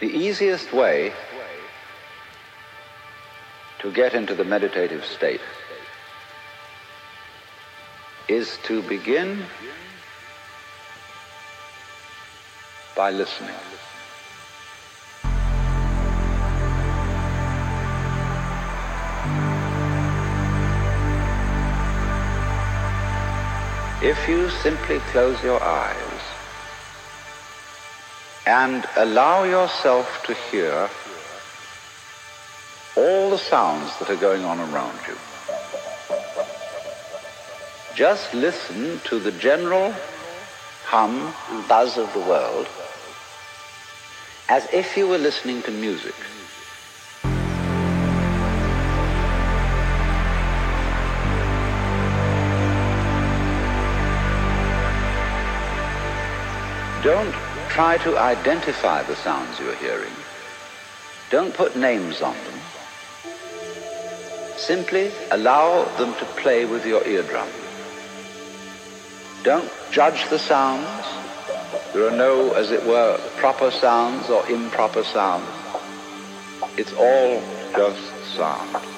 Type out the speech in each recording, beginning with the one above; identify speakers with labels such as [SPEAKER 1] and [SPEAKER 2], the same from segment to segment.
[SPEAKER 1] The easiest way to get into the meditative state is to begin by listening. If you simply close your eyes and allow yourself to hear all the sounds that are going on around you, just listen to the general hum and buzz of the world as if you were listening to music. Don't try to identify the sounds you're hearing. Don't put names on them. Simply allow them to play with your eardrum. Don't judge the sounds. There are no, as it were, proper sounds or improper sounds. It's all just sound.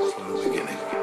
[SPEAKER 2] from
[SPEAKER 3] the beginning.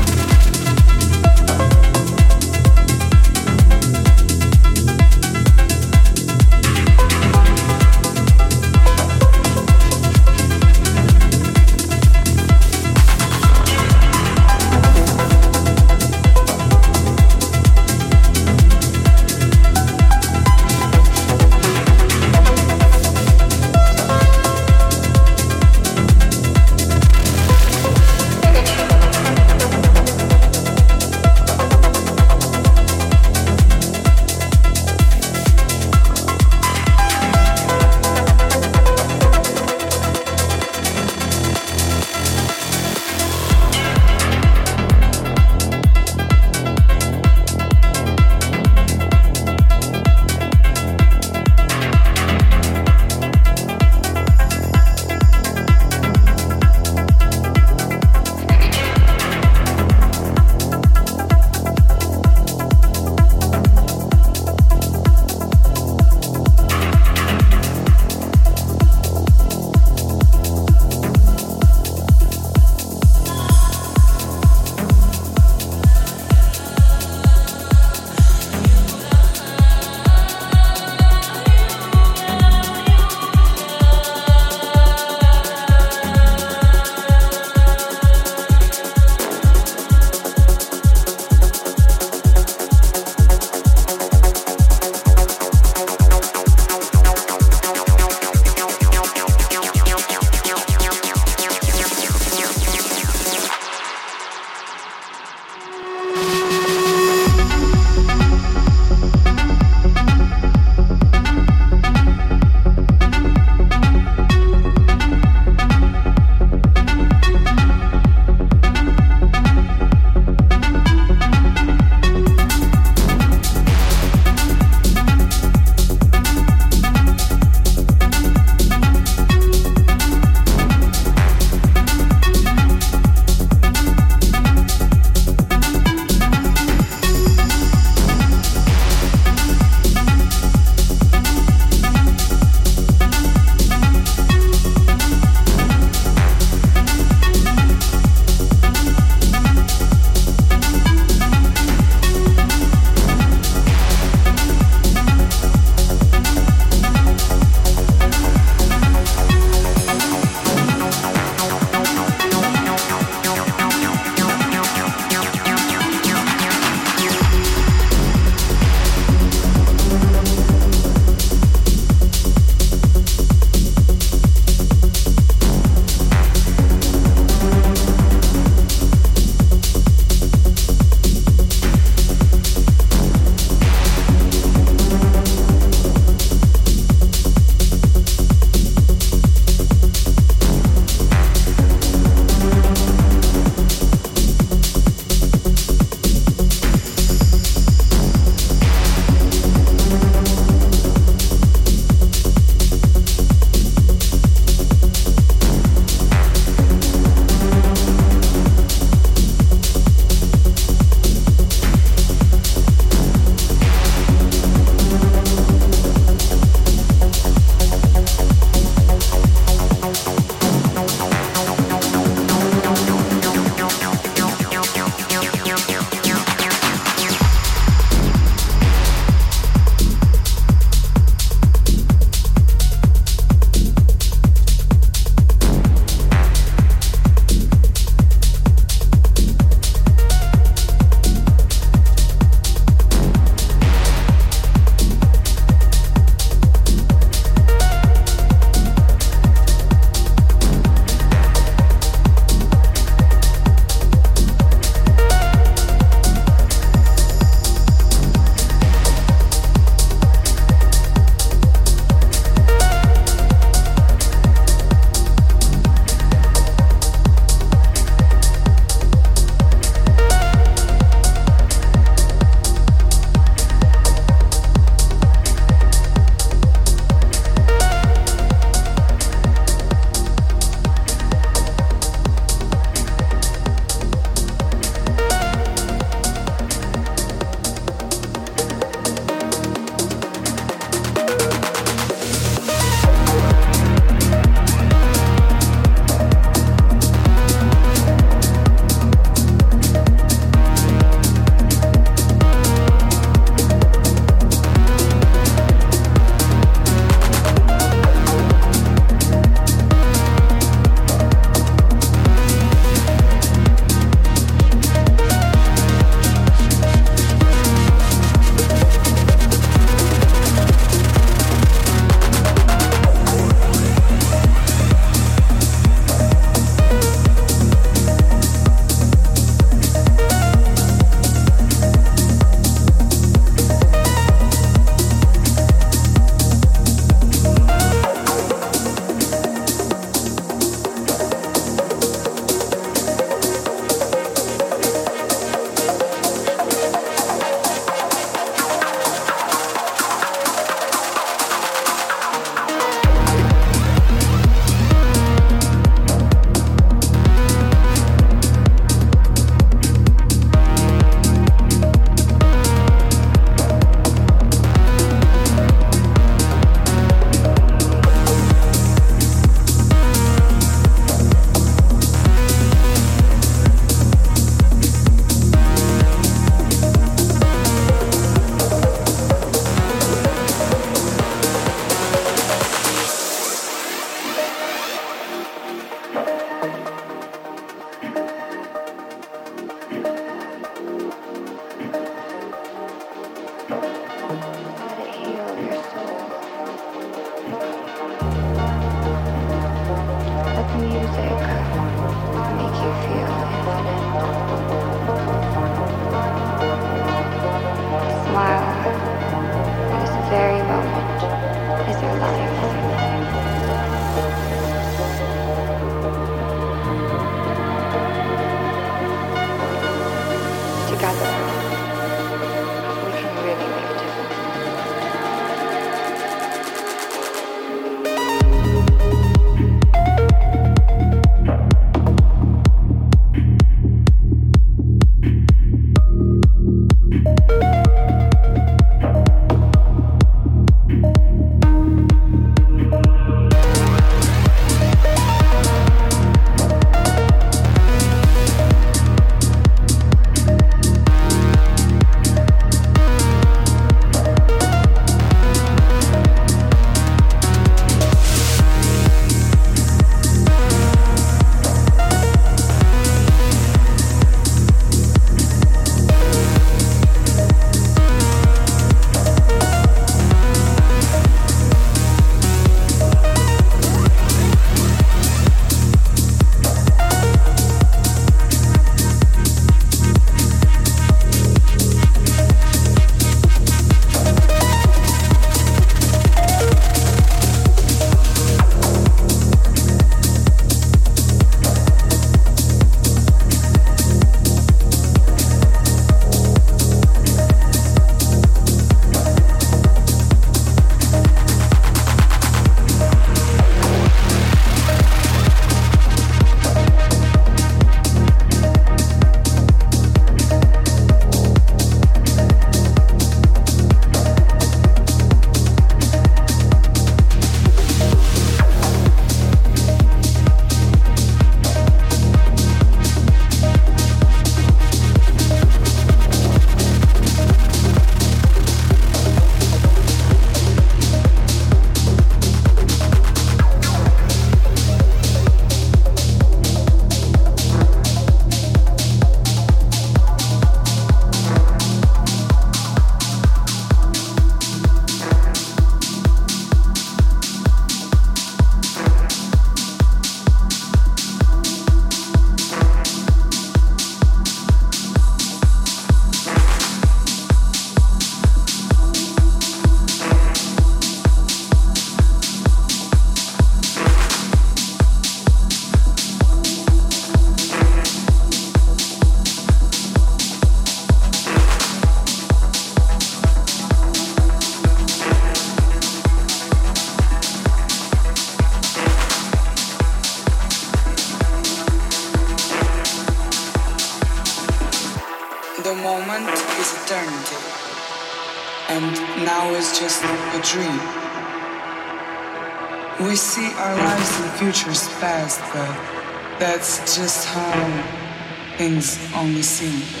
[SPEAKER 3] Futures past, but that's just how things only seem.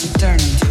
[SPEAKER 3] Futures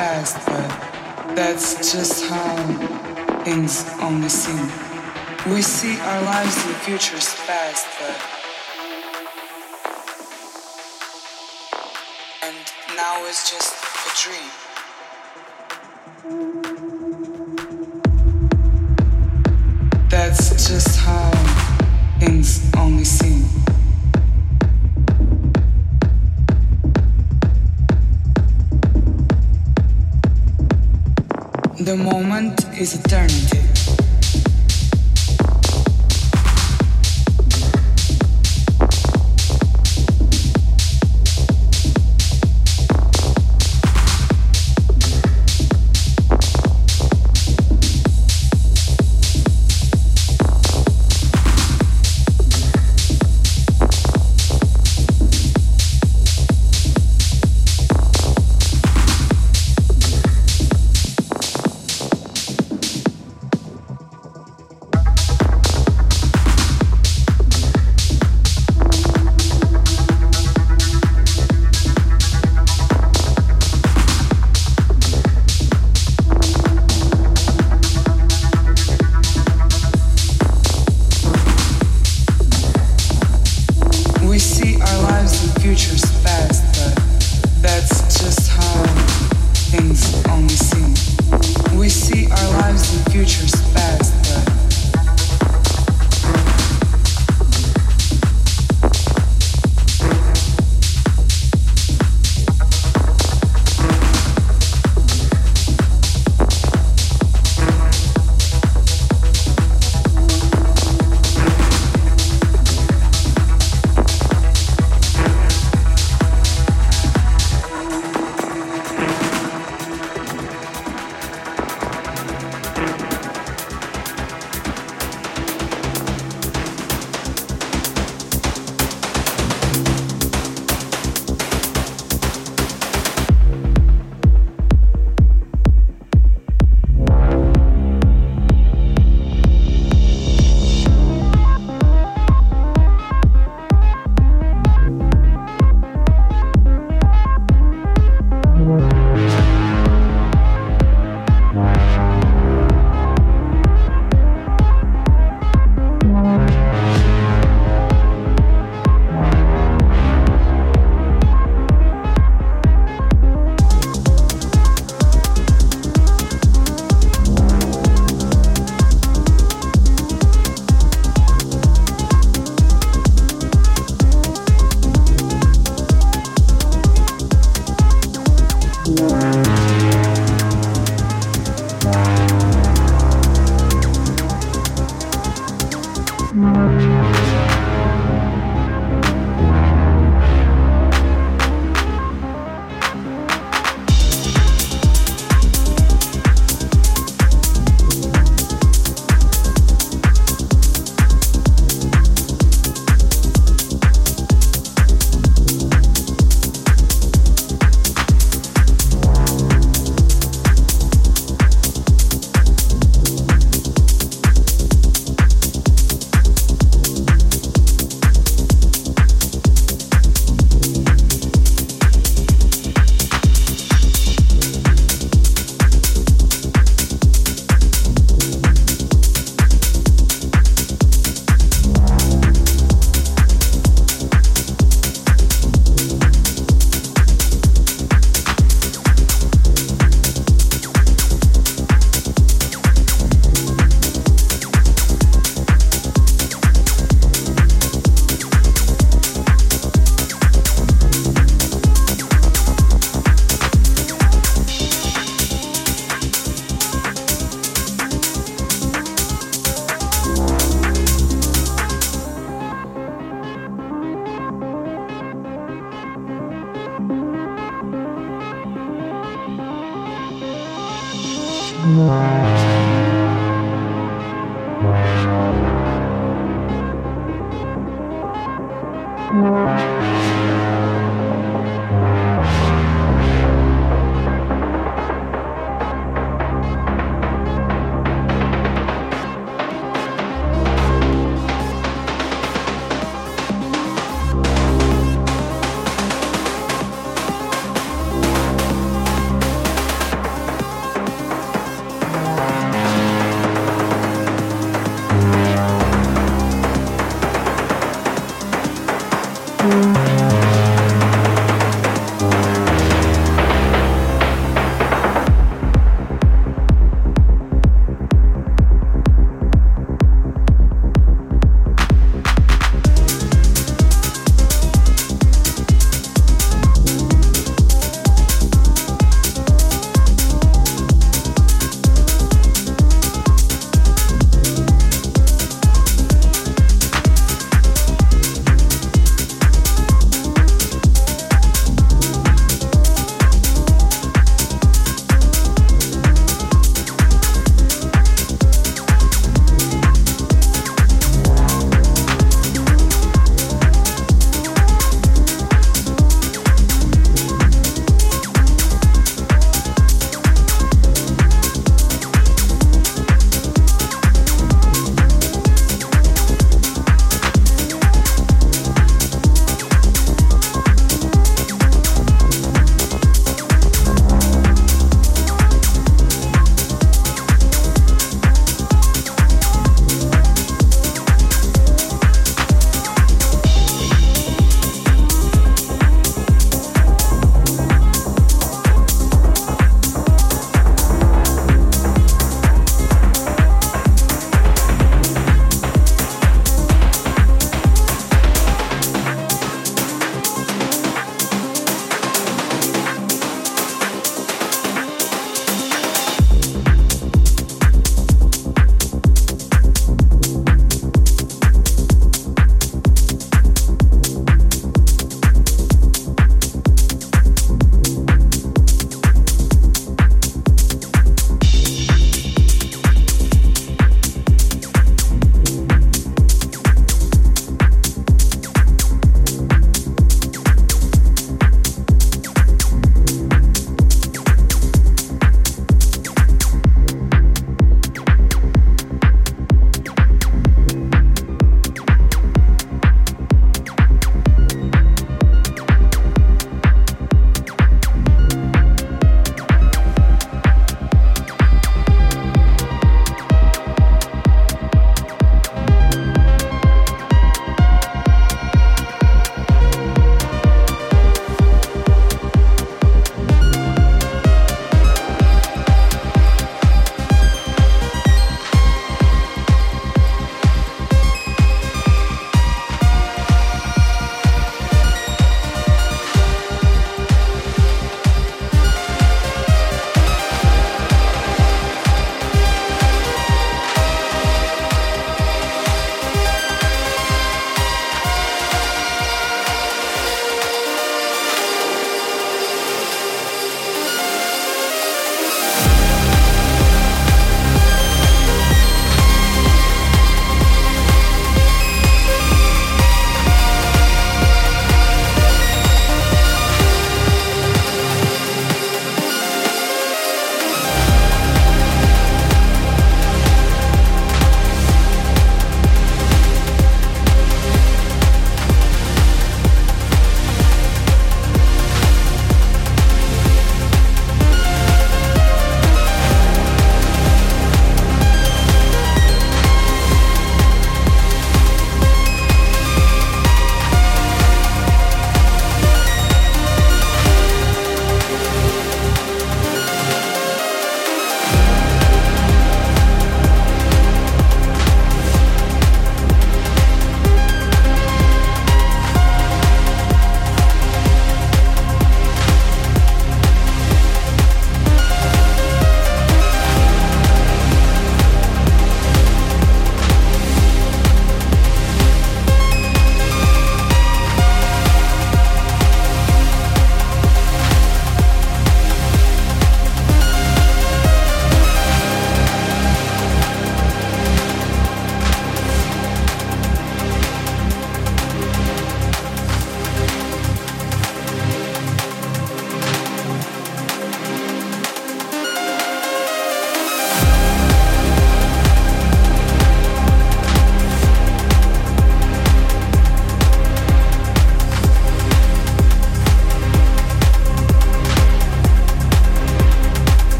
[SPEAKER 3] past, but that's just how things only seem. We see our lives and futures past, but and now it's just The moment is eternity.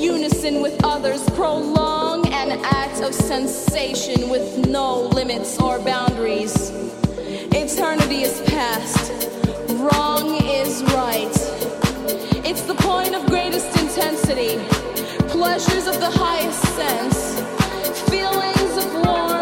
[SPEAKER 3] unison with others prolong an act of sensation with no limits or boundaries. Eternity
[SPEAKER 4] is past, wrong is right. It's the point of greatest intensity, pleasures of the highest sense, feelings of warmth.